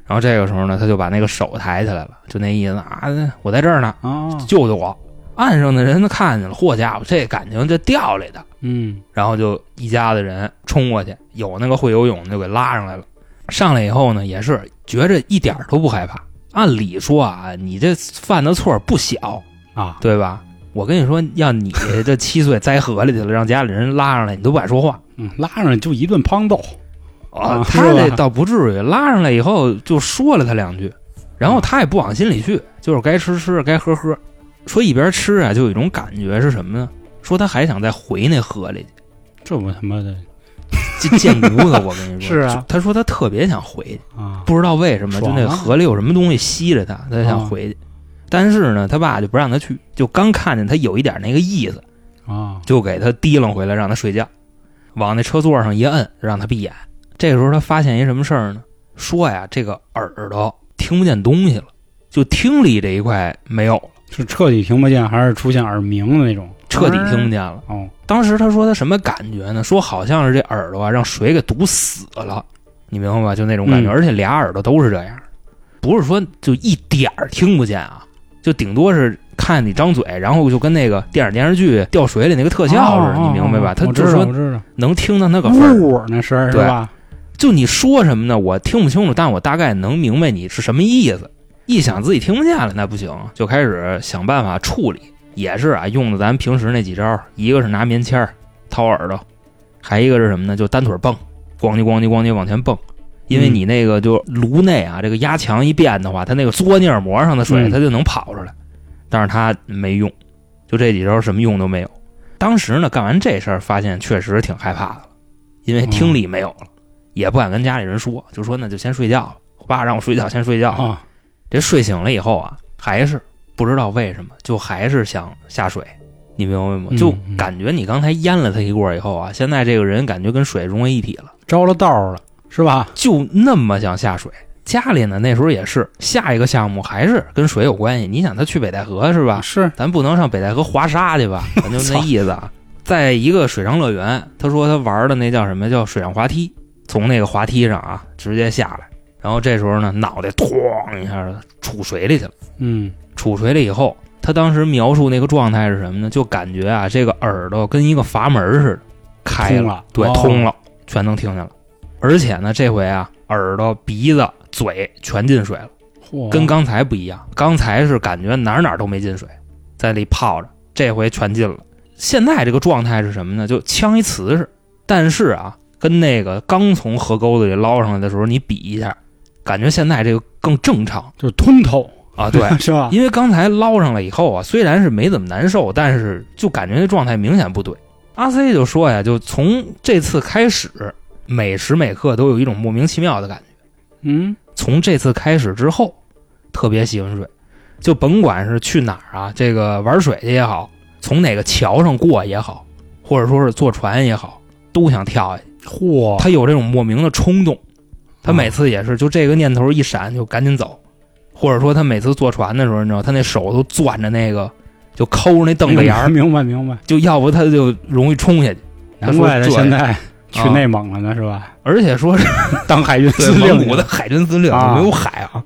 然后这个时候呢，他就把那个手抬起来了，就那意思啊，我在这儿呢，啊，救救我！岸上的人都看见了，嚯家伙，这感情这掉来的，嗯然后就一家子人冲过去，有那个会游泳的就给拉上来了。上来以后呢，也是觉着一点都不害怕。按理说啊，你这犯的错不小，啊，对吧？我跟你说，要你 这七岁栽河里去了，让家里人拉上来，你都不敢说话。嗯，拉上来就一顿胖揍，啊 他这倒不至于，拉上来以后就说了他两句，然后他也不往心里去，就是该吃吃，该喝喝。说一边吃啊，就有一种感觉是什么呢？说他还想再回那河里去，这我他妈的这贱骨头。我跟你说，是啊他说他特别想回去，啊，不知道为什么，就那河里有什么东西吸着他，他想回去。但是呢，他爸就不让他去，就刚看见他有一点那个意思，啊，就给他提楞回来，让他睡觉，往那车座上一摁，让他闭眼。这个时候他发现一什么事儿呢？说呀，这个耳朵听不见东西了，就听力这一块没有了，是彻底听不见，还是出现耳鸣的那种？彻底听不见了。哦，当时他说他什么感觉呢？说好像是这耳朵啊让水给堵死了，你明白吧？就那种感觉，嗯而且俩耳朵都是这样，不是说就一点儿听不见啊，就顶多是看你张嘴，然后就跟那个电影电视剧掉水里那个特效似的，哦你明白吧？他就说我知道，能听到那个声儿是对吧？就你说什么呢？我听不清楚，但我大概能明白你是什么意思。一想自己听不见了，那不行，就开始想办法处理。也是啊，用的咱平时那几招，一个是拿棉签儿掏耳朵，还一个是什么呢？就单腿蹦，咣叽咣叽咣叽往前蹦。因为嗯你那个就颅内啊，这个压强一变的话，它那个嘬尼尔膜上的水嗯它就能跑出来，但是它没用，就这几招什么用都没有。当时呢，干完这事儿，发现确实挺害怕的了，因为听力没有了，也不敢跟家里人说，就说那就先睡觉了。我爸让我睡觉，先睡觉。啊，这睡醒了以后啊，还是不知道为什么，就还是想下水，你明白吗？嗯就嗯感觉你刚才淹了他一过以后啊，现在这个人感觉跟水融为一体了，着了道儿了，是吧？就那么想下水。家里呢那时候也是下一个项目还是跟水有关系。你想他去北戴河是吧？是咱不能上北戴河滑沙去吧？咱就那意思啊。在一个水上乐园，他说他玩的那叫什么叫水上滑梯，从那个滑梯上啊直接下来，然后这时候呢脑袋咣一下子杵水里去了。嗯，杵水里以后，他当时描述那个状态是什么呢？就感觉啊这个耳朵跟一个阀门似的开通了对，哦通了，全能听见了。而且呢这回啊耳朵、鼻子、嘴全进水了。跟刚才不一样，刚才是感觉哪儿哪儿都没进水，在里泡着，这回全进了。现在这个状态是什么呢？就呛一瓷实，但是啊，跟那个刚从河沟子里捞上来的时候你比一下，感觉现在这个更正常就是通透，啊。对，是吧？因为刚才捞上来以后啊，虽然是没怎么难受，但是就感觉那状态明显不对。阿 C 就说呀，就从这次开始，每时每刻都有一种莫名其妙的感觉。嗯，从这次开始之后，特别喜欢水，就甭管是去哪儿啊，这个玩水去也好，从哪个桥上过也好，或者说是坐船也好，都想跳下去。嚯，他有这种莫名的冲动，他啊每次也是就这个念头一闪就赶紧走，或者说他每次坐船的时候，你知道他那手都攥着那个就抠着那凳子沿儿，明白明白，就要不他就容易冲下去。难怪他现在去啊内蒙了呢，是吧？而且说是 当海军司令蒙古的海军司令，啊没有海啊。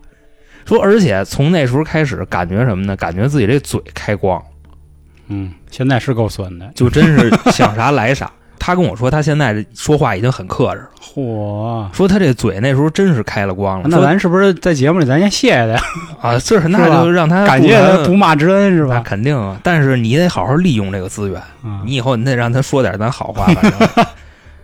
说，而且从那时候开始，感觉什么呢？感觉自己这嘴开光，嗯，现在是够损的，就真是想啥来啥。他跟我说，他现在说话已经很克制了，嚯。说他这嘴那时候真是开了光了。那咱是不是在节目里咱先谢谢他，啊，是那就让他感谢他不不骂之恩是那吧？肯定啊，但是你得好好利用这个资源。嗯你以后你得让他说点咱好话。反正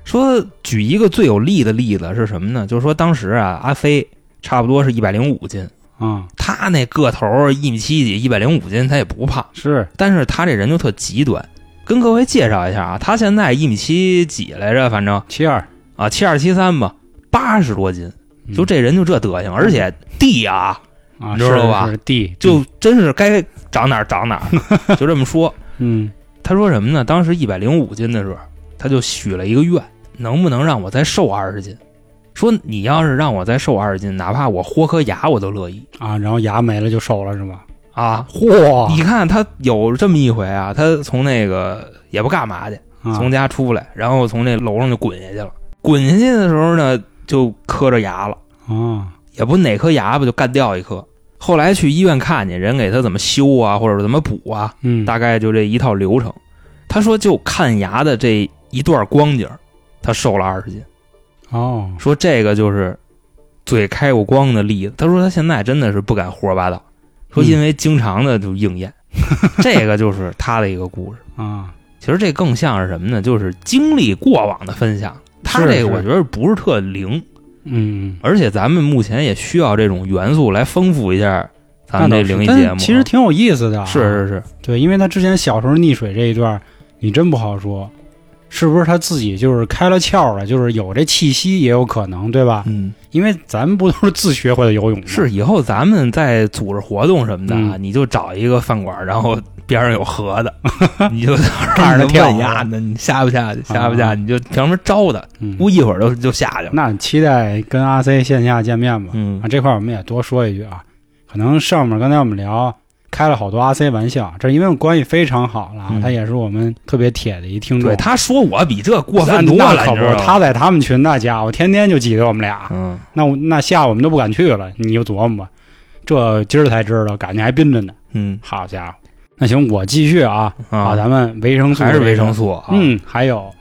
说举一个最有力的例子是什么呢？就是说当时啊，阿飞差不多是一百零五斤，啊，他那个头一米七几，一百零五斤，他也不胖。是。但是他这人就特极端，跟各位介绍一下啊，他现在一米七几来着，反正。七二，啊七二七三吧，八十多斤，嗯。就这人就这德行，而且地啊，啊，你知道吧？地。就真是该长哪儿长哪儿，就这么说。嗯。他说什么呢？当时一百零五斤的时候，他就许了一个愿，能不能让我再瘦二十斤？说你要是让我再瘦二十斤，哪怕我豁颗牙我都乐意啊，然后牙没了就瘦了是吗？啊！嚯，你看他有这么一回啊，他从那个也不干嘛去，啊从家出来，然后从那楼上就滚下去了。滚下去的时候呢，就磕着牙了，啊也不哪颗牙吧就干掉一颗。后来去医院看去，人给他怎么修啊，或者怎么补啊，嗯，大概就这一套流程。他说就看牙的这一段光景，他瘦了二十斤。哦，说这个就是最开过光的例子。他说他现在真的是不敢胡说八道，说因为经常的就应验，这个就是他的一个故事。啊，其实这更像是什么呢？就是经历过往的分享。他这个我觉得不是特灵，嗯，而且咱们目前也需要这种元素来丰富一下咱们这灵异节目。其实挺有意思的啊，是是是，对，因为他之前小时候溺水这一段，你真不好说，是不是他自己就是开了窍了，就是有这气息也有可能，对吧？嗯，因为咱们不都是自学会的游泳吗？是以后咱们再组织活动什么的啊，嗯你就找一个饭馆，然后边上有河的，你就看着问呀，那你下不下去？下不下？你就凭什么招他？嗯，不一会儿就就下去了。那期待跟阿 C 线下见面吧。嗯啊，这块我们也多说一句啊，可能上面刚才我们聊开了好多阿 C 玩笑，这因为我关系非常好了他也是我们特别铁的一听众。对，他说我比这过分多了，那可不？他在他们群那家伙天天就挤兑我们俩，嗯，那我那下午我们都不敢去了，你就琢磨吧。这今儿才知道，感觉还冰着呢。嗯好家伙，那行，我继续啊，把啊，咱们维生素还是维生素，啊。嗯，还有，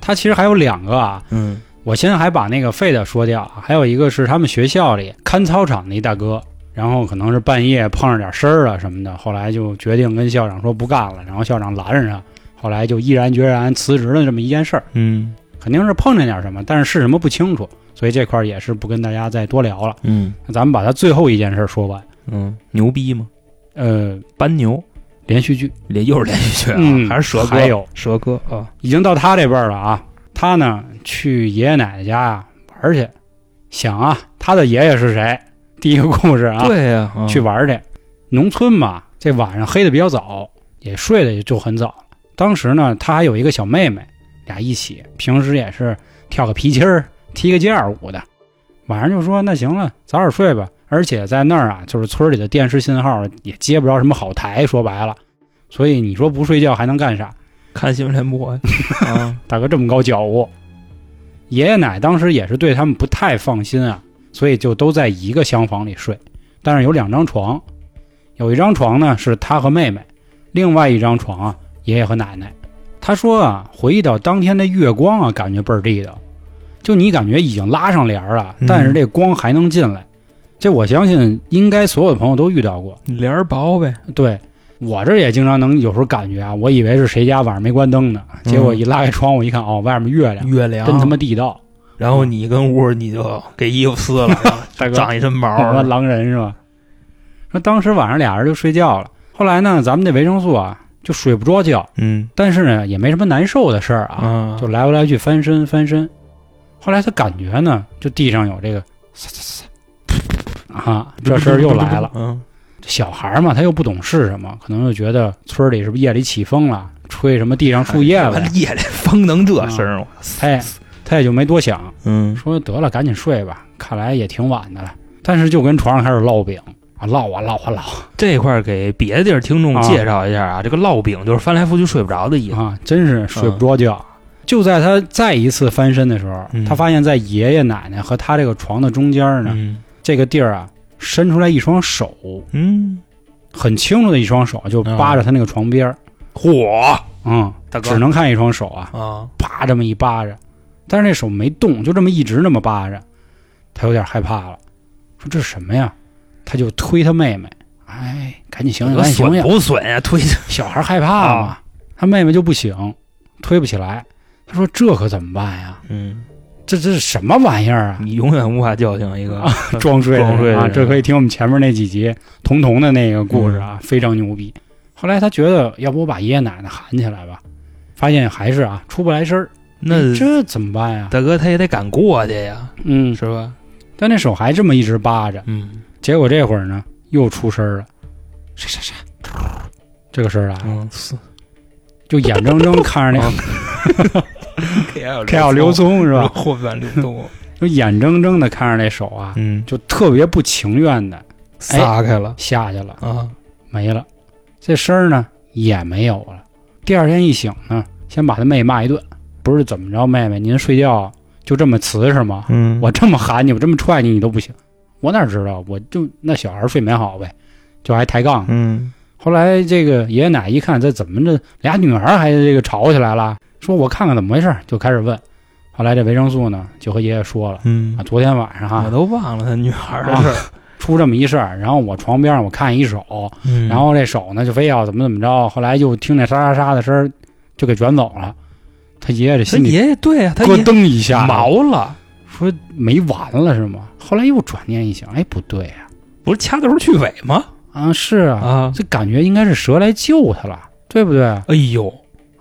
他其实还有两个啊，嗯我现在还把那个废的说掉，还有一个是他们学校里看操场那大哥，然后可能是半夜碰上点事儿啊什么的，后来就决定跟校长说不干了，然后校长拦着他，后来就毅然决然辞职了这么一件事儿，嗯肯定是碰见点什么，但是是什么不清楚，所以这块儿也是不跟大家再多聊了。嗯那咱们把他最后一件事儿说完，嗯，牛逼吗？呃，班牛连续剧连又是连续剧啊，嗯还是蛇哥？还有蛇哥啊，已经到他这辈儿了啊，他呢去爷爷奶奶家啊玩儿去，想啊，他的爷爷是谁？第一个故事啊，对呀，啊去玩去。农村嘛，这晚上黑的比较早，也睡得就很早。当时呢，他还有一个小妹妹，俩一起，平时也是跳个皮筋儿、踢个毽儿舞的。晚上就说那行了，早点睡吧。而且在那儿啊，就是村里的电视信号也接不着什么好台，说白了，所以你说不睡觉还能干啥？看新闻联播呀 啊，大哥这么高觉悟，爷爷奶当时也是对他们不太放心啊，所以就都在一个厢房里睡，但是有两张床，有一张床呢是他和妹妹，另外一张床啊爷爷和奶奶。他说啊，回忆到当天的月光啊，感觉倍儿地道，就你感觉已经拉上帘儿了，嗯但是这光还能进来，这我相信应该所有的朋友都遇到过。帘儿薄呗，对我这也经常能有时候感觉啊，我以为是谁家晚上没关灯呢，结果一拉开窗户一看，哦，外面月亮。月亮真他妈地道，然后你跟屋你就给衣服撕了，长一身毛狼人是吧？说当时晚上俩人就睡觉了，后来呢，咱们这维生素啊就睡不着觉，嗯但是呢也没什么难受的事儿啊，啊，就来回来去翻身翻身。后来他感觉呢，就地上有这个嘶嘶嘶啊，这事儿又来了。嗯小孩嘛，他又不懂是什么，可能又觉得村里是不是夜里起风了，吹什么地上树叶了，夜里风能这声儿吗？他也就没多想，嗯说得了，赶紧睡吧，看来也挺晚的了。但是就跟床上开始烙饼啊，烙啊烙啊烙这块儿给别的地儿听众啊介绍一下啊，这个烙饼就是翻来覆去睡不着的意思。啊，真是睡不着觉。就在他再一次翻身的时候，嗯他发现，在爷爷奶奶和他这个床的中间呢，嗯这个地儿啊，伸出来一双手，嗯，很清楚的一双手，就扒着他那个床边儿嚯，嗯，大哥只能看一双手啊，啊，啪这么一扒着，但是那手没动，就这么一直那么扒着，他有点害怕了，说这是什么呀？他就推他妹妹，哎，赶紧醒醒，这赶紧醒醒！损不损呀？推 小孩害怕嘛，啊他妹妹就不醒，推不起来。他说这可怎么办呀？嗯，这这是什么玩意儿啊？你永远无法叫醒一个 装睡的啊！装睡的人这可以听我们前面那几集童童的那个故事啊，非常牛逼。后来他觉得，要不我把爷爷奶奶喊起来吧？发现还是啊出不来声儿，那哎这怎么办呀？大哥他也得敢过去呀，嗯，是吧？但那手还这么一直扒着，嗯。结果这会儿呢又出声了，沙沙沙，这个声儿啊，嗯，是。就眼睁睁看着那个 K L 刘聪是吧？后半流动，就眼睁睁的看着那手啊，嗯，就特别不情愿的撒开了。下去了，啊，没了。这声儿呢也没有了。第二天一醒呢，先把他妹骂一顿，不是怎么着，妹妹您睡觉就这么瓷实吗？嗯我这么喊你，我这么踹你，你都不行。我哪知道？我就那小孩睡眠好呗，就还抬杠。嗯后来这个爷爷奶奶一看，这怎么这俩女儿还这个吵起来了？说我看看怎么回事，就开始问。后来这维生素呢，就和爷爷说了嗯啊，，昨天晚上我都忘了他女孩的事儿，出这么一事儿，然后我床边上我看一手，嗯然后这手呢就非要怎么怎么着，后来就听那沙沙沙的声儿，就给卷走了。他爷爷这他心里爷爷对呀，他咯爷噔一下，毛了，说没完了是吗？后来又转念一想，哎，不对呀、不是掐头去尾吗？啊，是啊，啊，这感觉应该是蛇来救他了，对不对哎呦，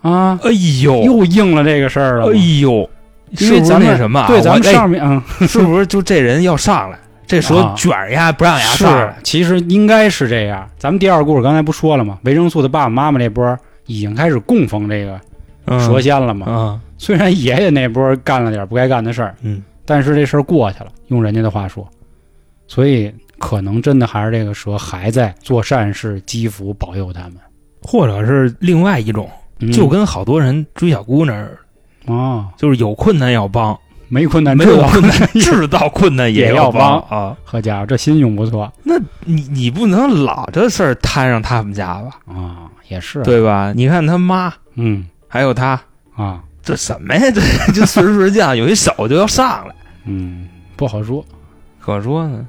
啊？哎呦，又应了这个事儿了嘛，哎呦，是不是因为咱们那什么啊？对，咱们上面嗯 是不是就这人要上来？这蛇啊卷儿呀，不让牙是上来，，其实应该是这样。咱们第二个故事刚才不说了吗？维生素的爸爸妈妈那波已经开始供奉这个嗯蛇仙了嘛。啊，虽然爷爷那波干了点不该干的事儿，嗯，但是这事儿过去了，用人家的话说，所以可能真的还是这个蛇还在做善事，积福保佑他们。或者是另外一种，嗯就跟好多人追小姑娘似的，哦，就是有困难要帮，没困难没有困难 制造困难也要要帮啊。好家伙，这心胸不错那你你不能老这事儿摊上他们家吧，啊，也是，对吧？你看他妈嗯还有他，啊，这什么呀？这 就岁数岁数降，有一手就要上来，嗯，不好说。可说呢。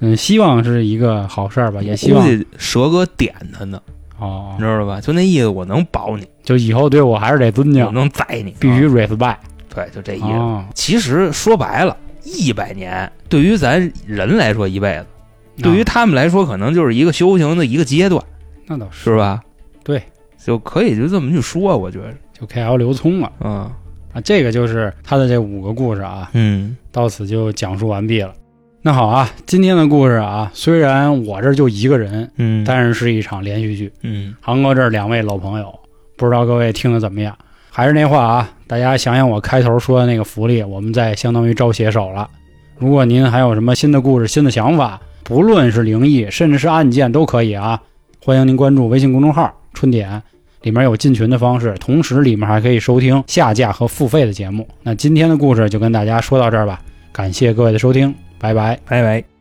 嗯，希望是一个好事儿吧，也希望估计蛇哥点他呢，哦。你，知道吧？就那意思，我能保你，就以后对我还是得尊我敬，能宰你，必须啊 respect 对，就这意思。哦，其实说白了，一百年对于咱人来说一辈子，对于啊他们来说可能就是一个修行的一个阶段，那倒是。是吧？对，就可以就这么去说，我觉得，就 KL 刘聪了嗯啊，这个就是他的这五个故事啊，嗯到此就讲述完毕了。那好啊，今天的故事啊，虽然我这儿就一个人，嗯，但是是一场连续剧。嗯航哥这儿两位老朋友，不知道各位听的怎么样？还是那话啊，大家想想我开头说的那个福利，我们在相当于招写手了。如果您还有什么新的故事、新的想法，不论是灵异，甚至是案件都可以啊。欢迎您关注微信公众号“春点”，里面有进群的方式，同时里面还可以收听下架和付费的节目。那今天的故事就跟大家说到这儿吧，感谢各位的收听，拜拜。拜拜。